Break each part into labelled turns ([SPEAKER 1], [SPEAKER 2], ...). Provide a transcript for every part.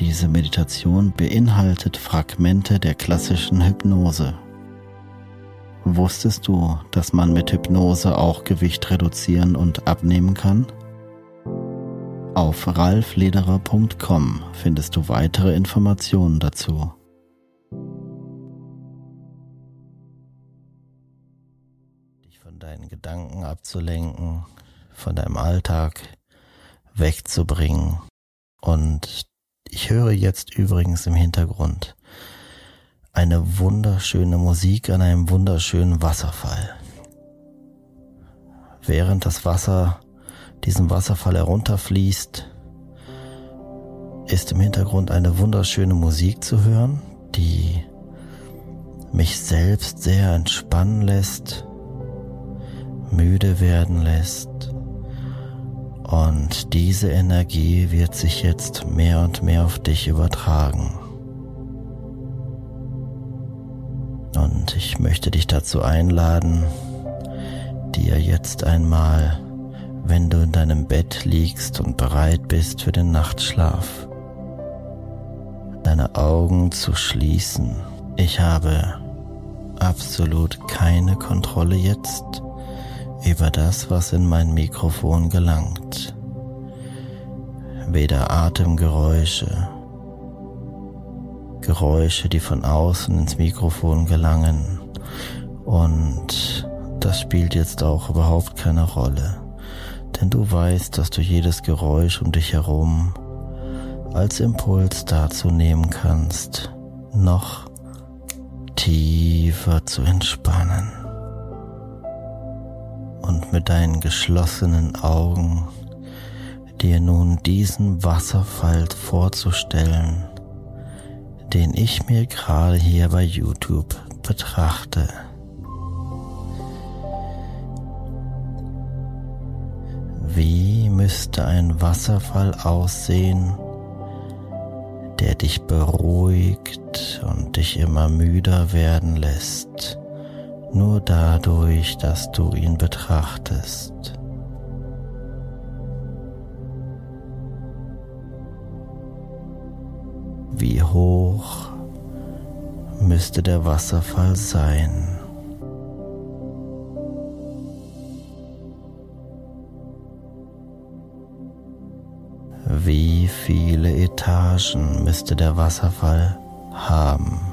[SPEAKER 1] Diese Meditation beinhaltet Fragmente der klassischen Hypnose. Wusstest du, dass man mit Hypnose auch Gewicht reduzieren und abnehmen kann? Auf ralflederer.com findest du weitere Informationen dazu. Dich von deinen Gedanken abzulenken, von deinem Alltag wegzubringen. Und ich höre jetzt übrigens im Hintergrund eine wunderschöne Musik an einem wunderschönen Wasserfall. Während das Wasser diesen Wasserfall herunterfließt, ist im Hintergrund eine wunderschöne Musik zu hören, die mich selbst sehr entspannen lässt, müde werden lässt. Und diese Energie wird sich jetzt mehr und mehr auf dich übertragen. Und ich möchte dich dazu einladen, dir jetzt einmal, wenn du in deinem Bett liegst und bereit bist für den Nachtschlaf, deine Augen zu schließen. Ich habe absolut keine Kontrolle jetzt über das, was in mein Mikrofon gelangt. Weder Atemgeräusche, Geräusche, die von außen ins Mikrofon gelangen. Und das spielt jetzt auch überhaupt keine Rolle. Denn du weißt, dass du jedes Geräusch um dich herum als Impuls dazu nehmen kannst, noch tiefer zu entspannen. Und mit deinen geschlossenen Augen dir nun diesen Wasserfall vorzustellen, den ich mir gerade hier bei YouTube betrachte. Wie müsste ein Wasserfall aussehen, der dich beruhigt und dich immer müder werden lässt, nur dadurch, dass du ihn betrachtest. Wie hoch müsste der Wasserfall sein? Wie viele Etagen müsste der Wasserfall haben?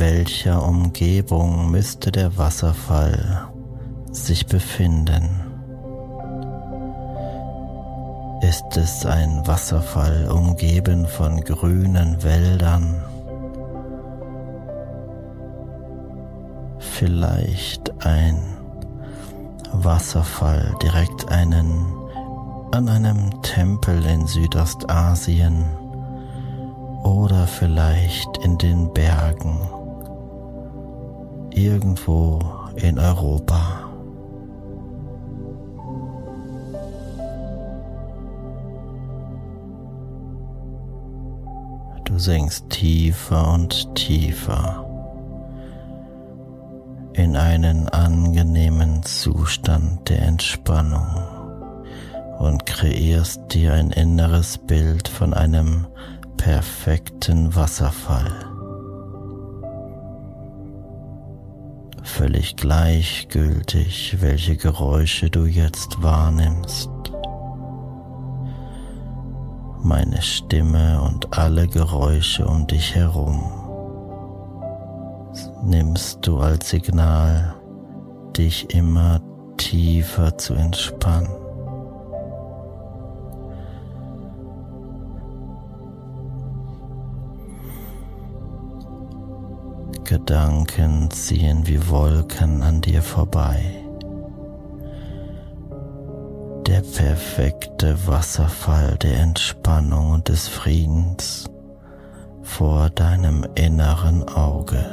[SPEAKER 1] Welcher Umgebung müsste der Wasserfall sich befinden? Ist es ein Wasserfall umgeben von grünen Wäldern? Vielleicht ein Wasserfall direkt einen an einem Tempel in Südostasien oder vielleicht in den Bergen irgendwo in Europa. Du sinkst tiefer und tiefer in einen angenehmen Zustand der Entspannung und kreierst dir ein inneres Bild von einem perfekten Wasserfall. Völlig gleichgültig, welche Geräusche du jetzt wahrnimmst. Meine Stimme und alle Geräusche um dich herum nimmst du als Signal, dich immer tiefer zu entspannen. Gedanken ziehen wie Wolken an dir vorbei. Der perfekte Wasserfall der Entspannung und des Friedens vor deinem inneren Auge.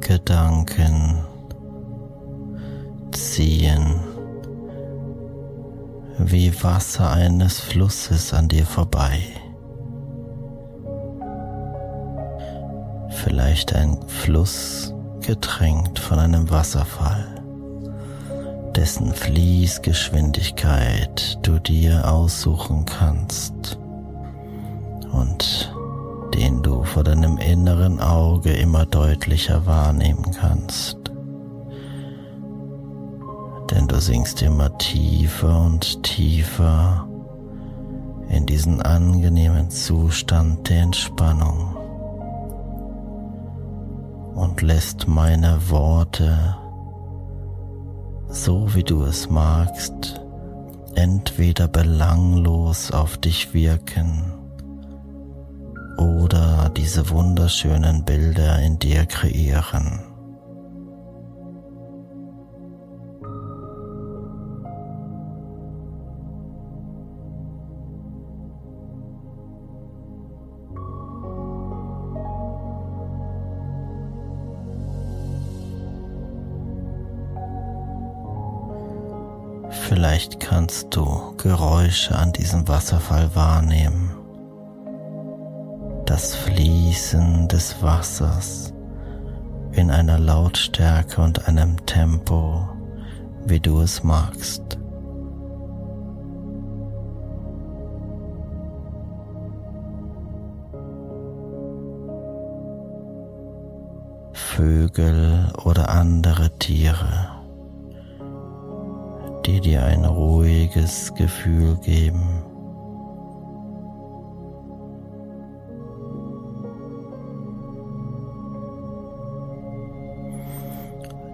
[SPEAKER 1] Gedanken ziehen wie Wasser eines Flusses an dir vorbei. Vielleicht ein Fluss getränkt von einem Wasserfall, dessen Fließgeschwindigkeit du dir aussuchen kannst und den du vor deinem inneren Auge immer deutlicher wahrnehmen kannst denn du sinkst immer tiefer und tiefer in diesen angenehmen Zustand der Entspannung und lässt meine Worte, so wie du es magst, entweder belanglos auf dich wirken oder diese wunderschönen Bilder in dir kreieren. Vielleicht kannst du Geräusche an diesem Wasserfall wahrnehmen. Das Fließen des Wassers in einer Lautstärke und einem Tempo, wie du es magst. Vögel oder andere Tiere die dir ein ruhiges Gefühl geben.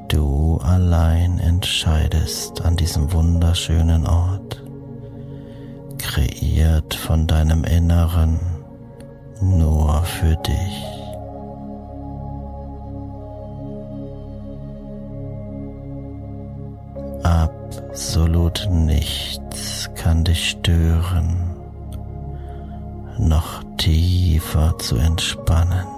[SPEAKER 1] Du allein entscheidest an diesem wunderschönen Ort, kreiert von deinem Inneren nur für dich. Absolut nichts kann dich stören, noch tiefer zu entspannen.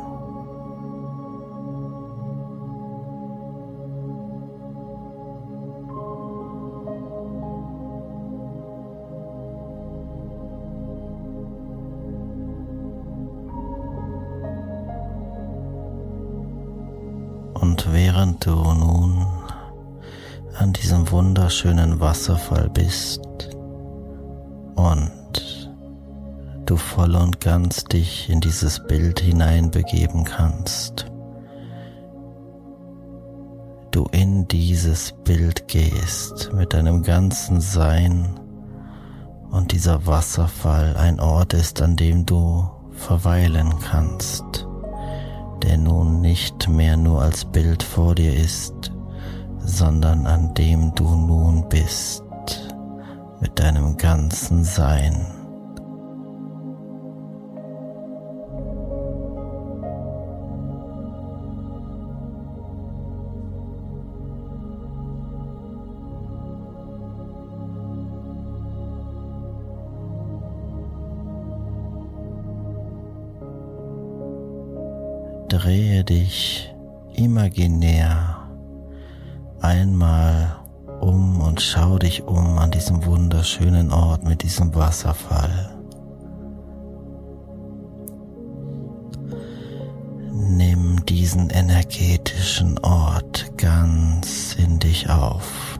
[SPEAKER 1] Wunderschönen Wasserfall bist und du voll und ganz dich in dieses Bild hineinbegeben kannst. Du in dieses Bild gehst mit deinem ganzen Sein und dieser Wasserfall ein Ort ist, an dem du verweilen kannst, der nun nicht mehr nur als Bild vor dir ist, sondern an dem du nun bist mit deinem ganzen Sein. drehe dich imaginär einmal um und schau dich um an diesem wunderschönen Ort mit diesem Wasserfall. Nimm diesen energetischen Ort ganz in dich auf.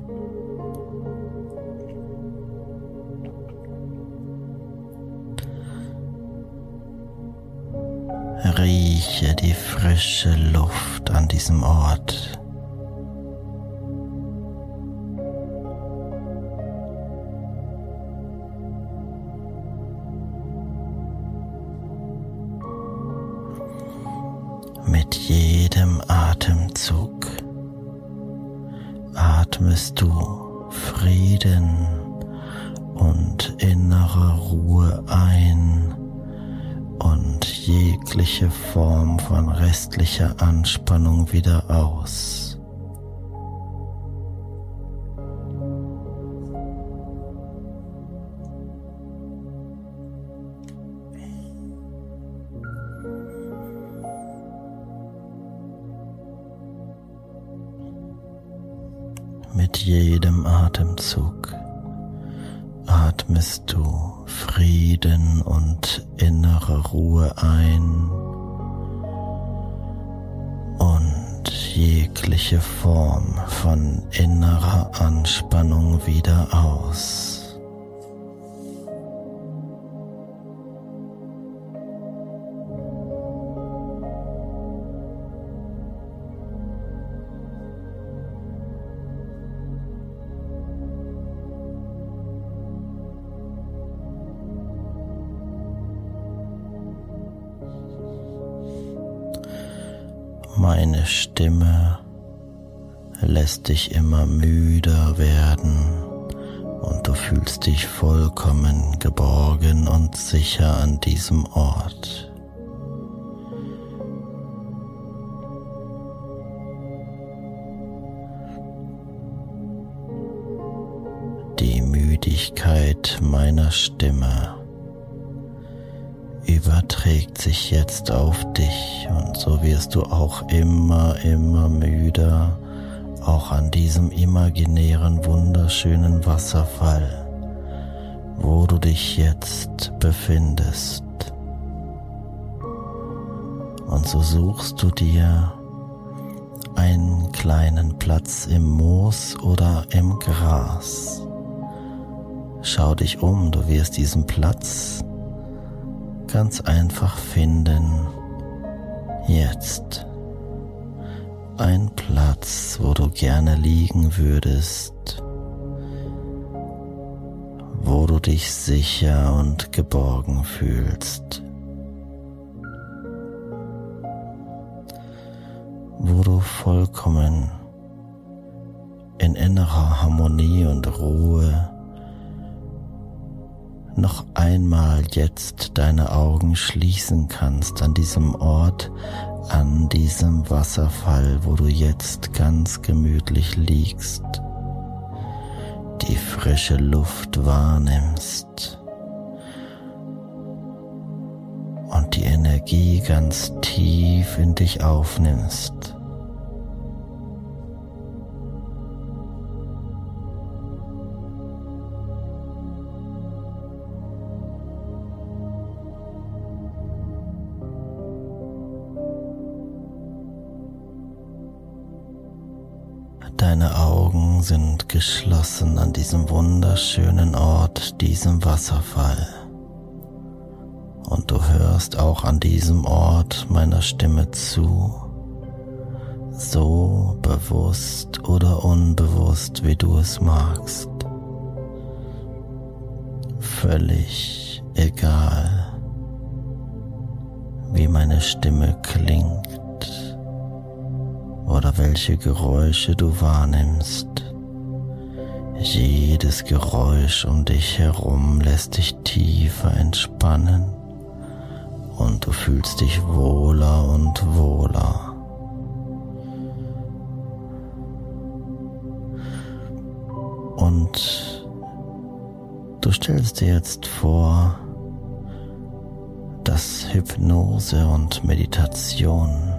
[SPEAKER 1] Rieche die frische Luft an diesem Ort. Von restlicher Anspannung wieder aus. Mit jedem Atemzug atmest du Frieden und innere Ruhe ein jegliche Form von innerer Anspannung wieder aus. Meine Stimme lässt dich immer müder werden und du fühlst dich vollkommen geborgen und sicher an diesem Ort. Die Müdigkeit meiner Stimme überträgt sich jetzt auf dich und so wirst du auch immer, immer müder, auch an diesem imaginären, wunderschönen Wasserfall, wo du dich jetzt befindest. Und so suchst du dir einen kleinen Platz im Moos oder im Gras. Schau dich um, du wirst diesen Platz ganz einfach finden. Jetzt. Ein Platz, wo du gerne liegen würdest, wo du dich sicher und geborgen fühlst, wo du vollkommen in innerer Harmonie und Ruhe noch einmal jetzt deine Augen schließen kannst an diesem Ort, an diesem Wasserfall, wo du jetzt ganz gemütlich liegst, die frische Luft wahrnimmst und die Energie ganz tief in dich aufnimmst. Deine Augen sind geschlossen an diesem wunderschönen Ort, diesem Wasserfall. Und du hörst auch an diesem Ort meiner Stimme zu, so bewusst oder unbewusst, wie du es magst. Völlig egal, wie meine Stimme klingt oder welche Geräusche du wahrnimmst. Jedes Geräusch um dich herum lässt dich tiefer entspannen und du fühlst dich wohler und wohler. Und du stellst dir jetzt vor, dass Hypnose und Meditation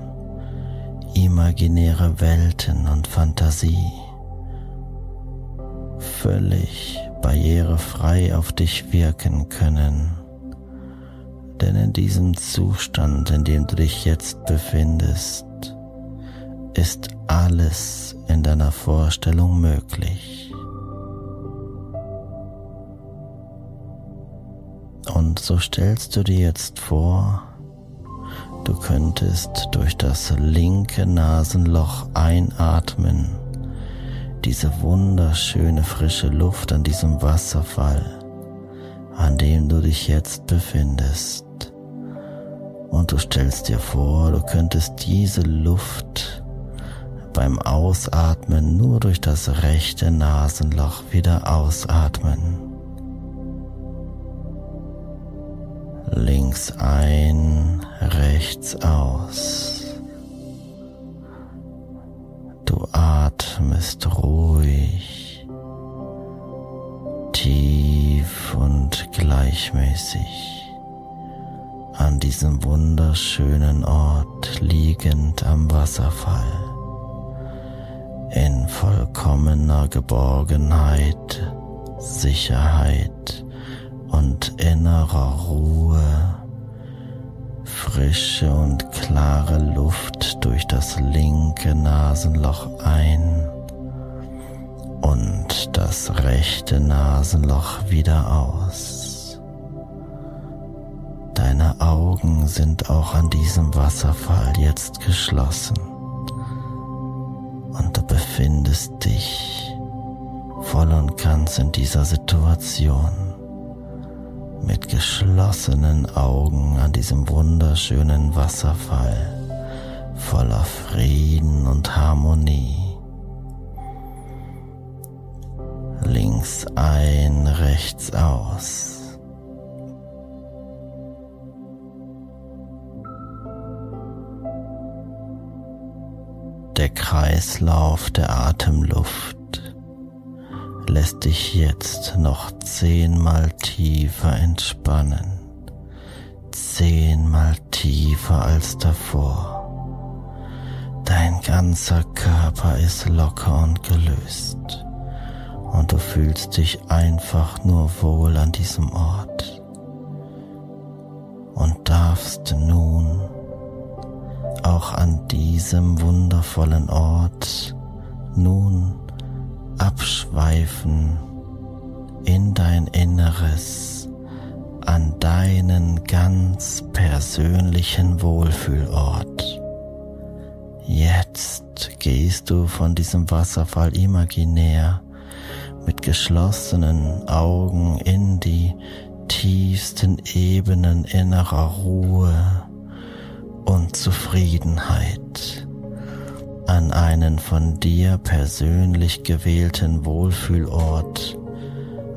[SPEAKER 1] imaginäre Welten und Fantasie völlig barrierefrei auf dich wirken können. Denn in diesem Zustand, in dem du dich jetzt befindest, ist alles in deiner Vorstellung möglich. Und so stellst du dir jetzt vor, Du könntest durch das linke Nasenloch einatmen, diese wunderschöne frische Luft an diesem Wasserfall, an dem du dich jetzt befindest. Und du stellst dir vor, du könntest diese Luft beim Ausatmen nur durch das rechte Nasenloch wieder ausatmen. links ein, rechts aus. Du atmest ruhig, tief und gleichmäßig an diesem wunderschönen Ort liegend am Wasserfall in vollkommener Geborgenheit, Sicherheit und innerer Ruhe, frische und klare Luft durch das linke Nasenloch ein und das rechte Nasenloch wieder aus. Deine Augen sind auch an diesem Wasserfall jetzt geschlossen und du befindest dich voll und ganz in dieser Situation mit geschlossenen Augen an diesem wunderschönen Wasserfall voller Frieden und Harmonie. Links ein, rechts aus. Der Kreislauf der Atemluft lässt dich jetzt noch zehnmal tiefer entspannen, zehnmal tiefer als davor. Dein ganzer Körper ist locker und gelöst. Und du fühlst dich einfach nur wohl an diesem Ort. Und darfst nun auch an diesem wundervollen Ort nun abschweifen in dein Inneres an deinen ganz persönlichen Wohlfühlort. Jetzt gehst du von diesem Wasserfall imaginär mit geschlossenen Augen in die tiefsten Ebenen innerer Ruhe und Zufriedenheit an einen von dir persönlich gewählten Wohlfühlort,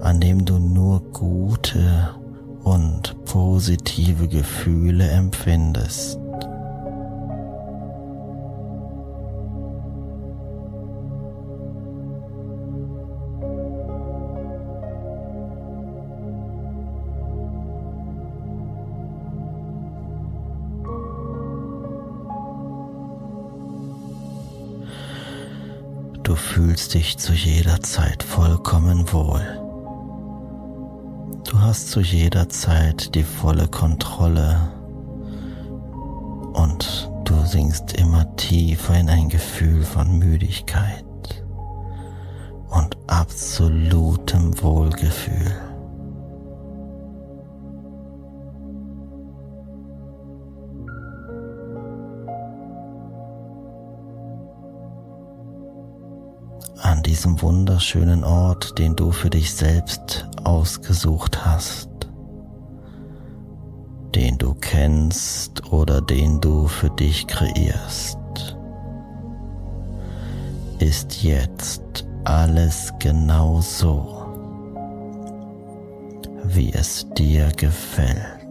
[SPEAKER 1] an dem du nur gute und positive Gefühle empfindest. Fühlst dich zu jeder Zeit vollkommen wohl. Du hast zu jeder Zeit die volle Kontrolle und du sinkst immer tiefer in ein Gefühl von Müdigkeit, absolutem Wohlgefühl. Diesem wunderschönen Ort, den du für dich selbst ausgesucht hast, den du kennst oder den du für dich kreierst ist jetzt alles genau so, wie es dir gefällt.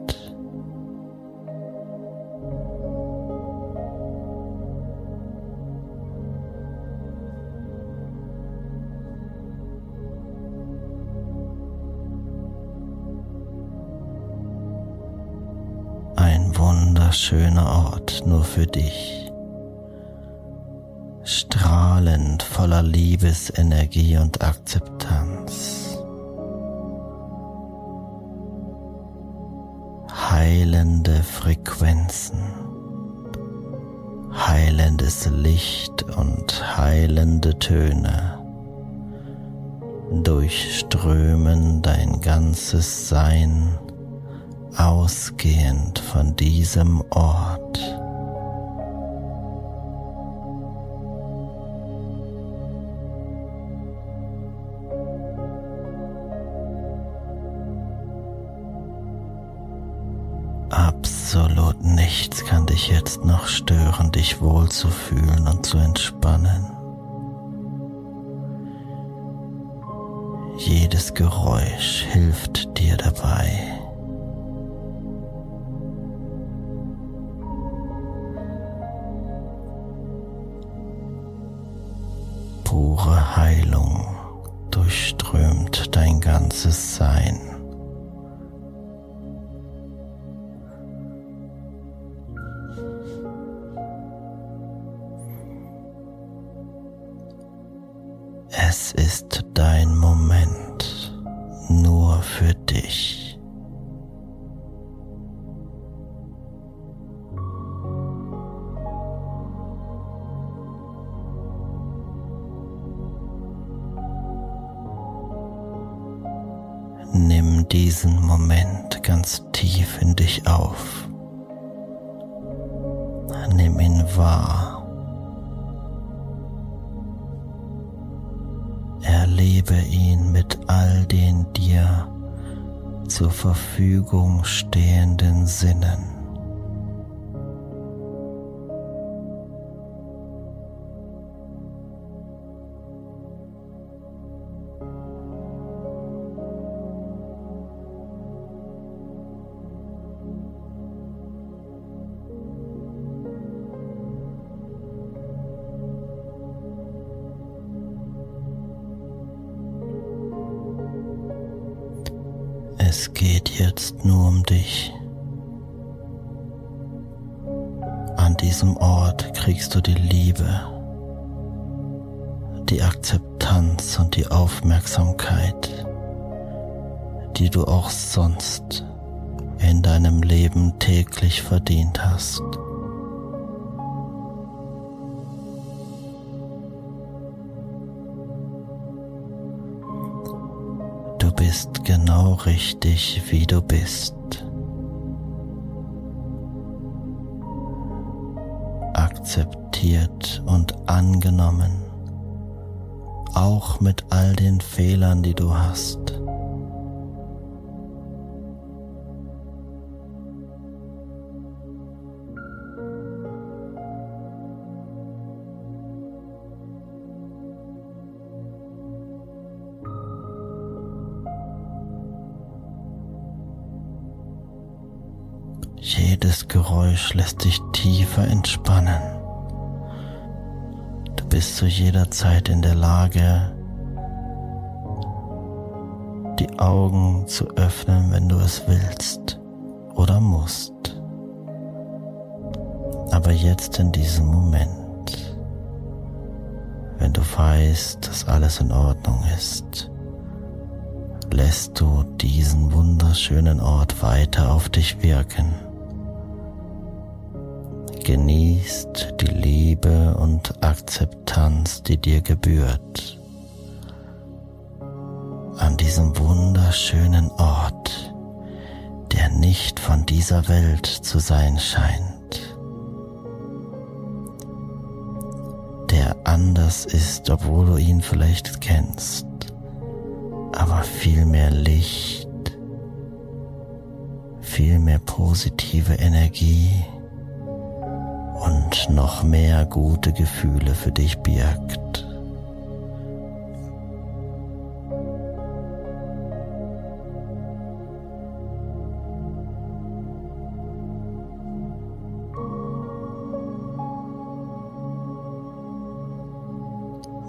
[SPEAKER 1] Wunderschöner Ort nur für dich. Strahlend voller Liebesenergie und Akzeptanz. Heilende Frequenzen, heilendes Licht und heilende Töne. Durchströmen dein ganzes Sein ausgehend von diesem Ort. Absolut nichts kann dich jetzt noch stören, dich wohlzufühlen und zu entspannen. Jedes Geräusch hilft dir dabei. Moment ganz tief in dich auf. Nimm ihn wahr. Erlebe ihn mit all den dir zur Verfügung stehenden Sinnen. Die du auch sonst in deinem Leben täglich verdient hast. bist genau richtig, wie du bist. Akzeptiert und angenommen, auch mit all den Fehlern, die du hast. Jedes Geräusch lässt dich tiefer entspannen. Du bist zu jeder Zeit in der Lage, die Augen zu öffnen, wenn du es willst oder musst. Aber jetzt in diesem Moment, wenn du weißt, dass alles in Ordnung ist, lässt du diesen wunderschönen Ort weiter auf dich wirken genießt die Liebe und Akzeptanz, die dir gebührt. diesem wunderschönen Ort, der nicht von dieser Welt zu sein scheint, der anders ist, obwohl du ihn vielleicht kennst, aber viel mehr Licht, viel mehr positive Energie noch mehr gute Gefühle für dich birgt.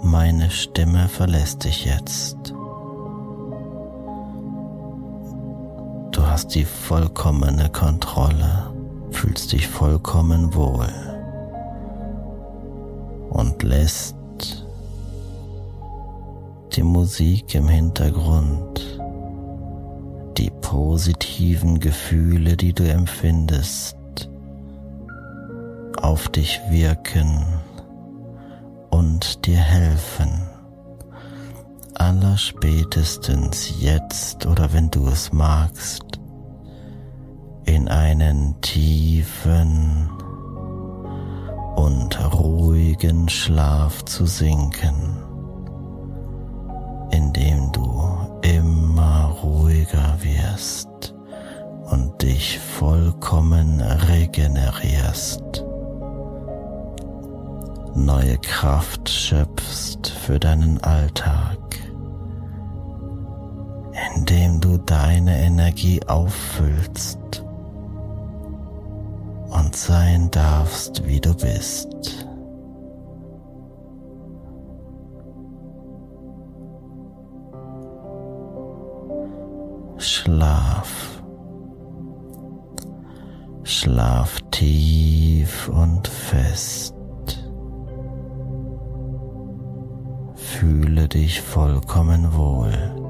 [SPEAKER 1] Meine Stimme verlässt dich jetzt. Du hast die vollkommene Kontrolle, fühlst dich vollkommen wohl und lässt die Musik im Hintergrund, die positiven Gefühle, die du empfindest, auf dich wirken und dir helfen. Allerspätestens jetzt oder wenn du es magst, in einen tiefen und ruhigen Schlaf zu sinken, indem du immer ruhiger wirst und dich vollkommen regenerierst neue Kraft schöpfst für deinen Alltag, indem du deine Energie auffüllst und sein darfst, wie du bist. Schlaf. Schlaf tief und fest. Fühle dich vollkommen wohl.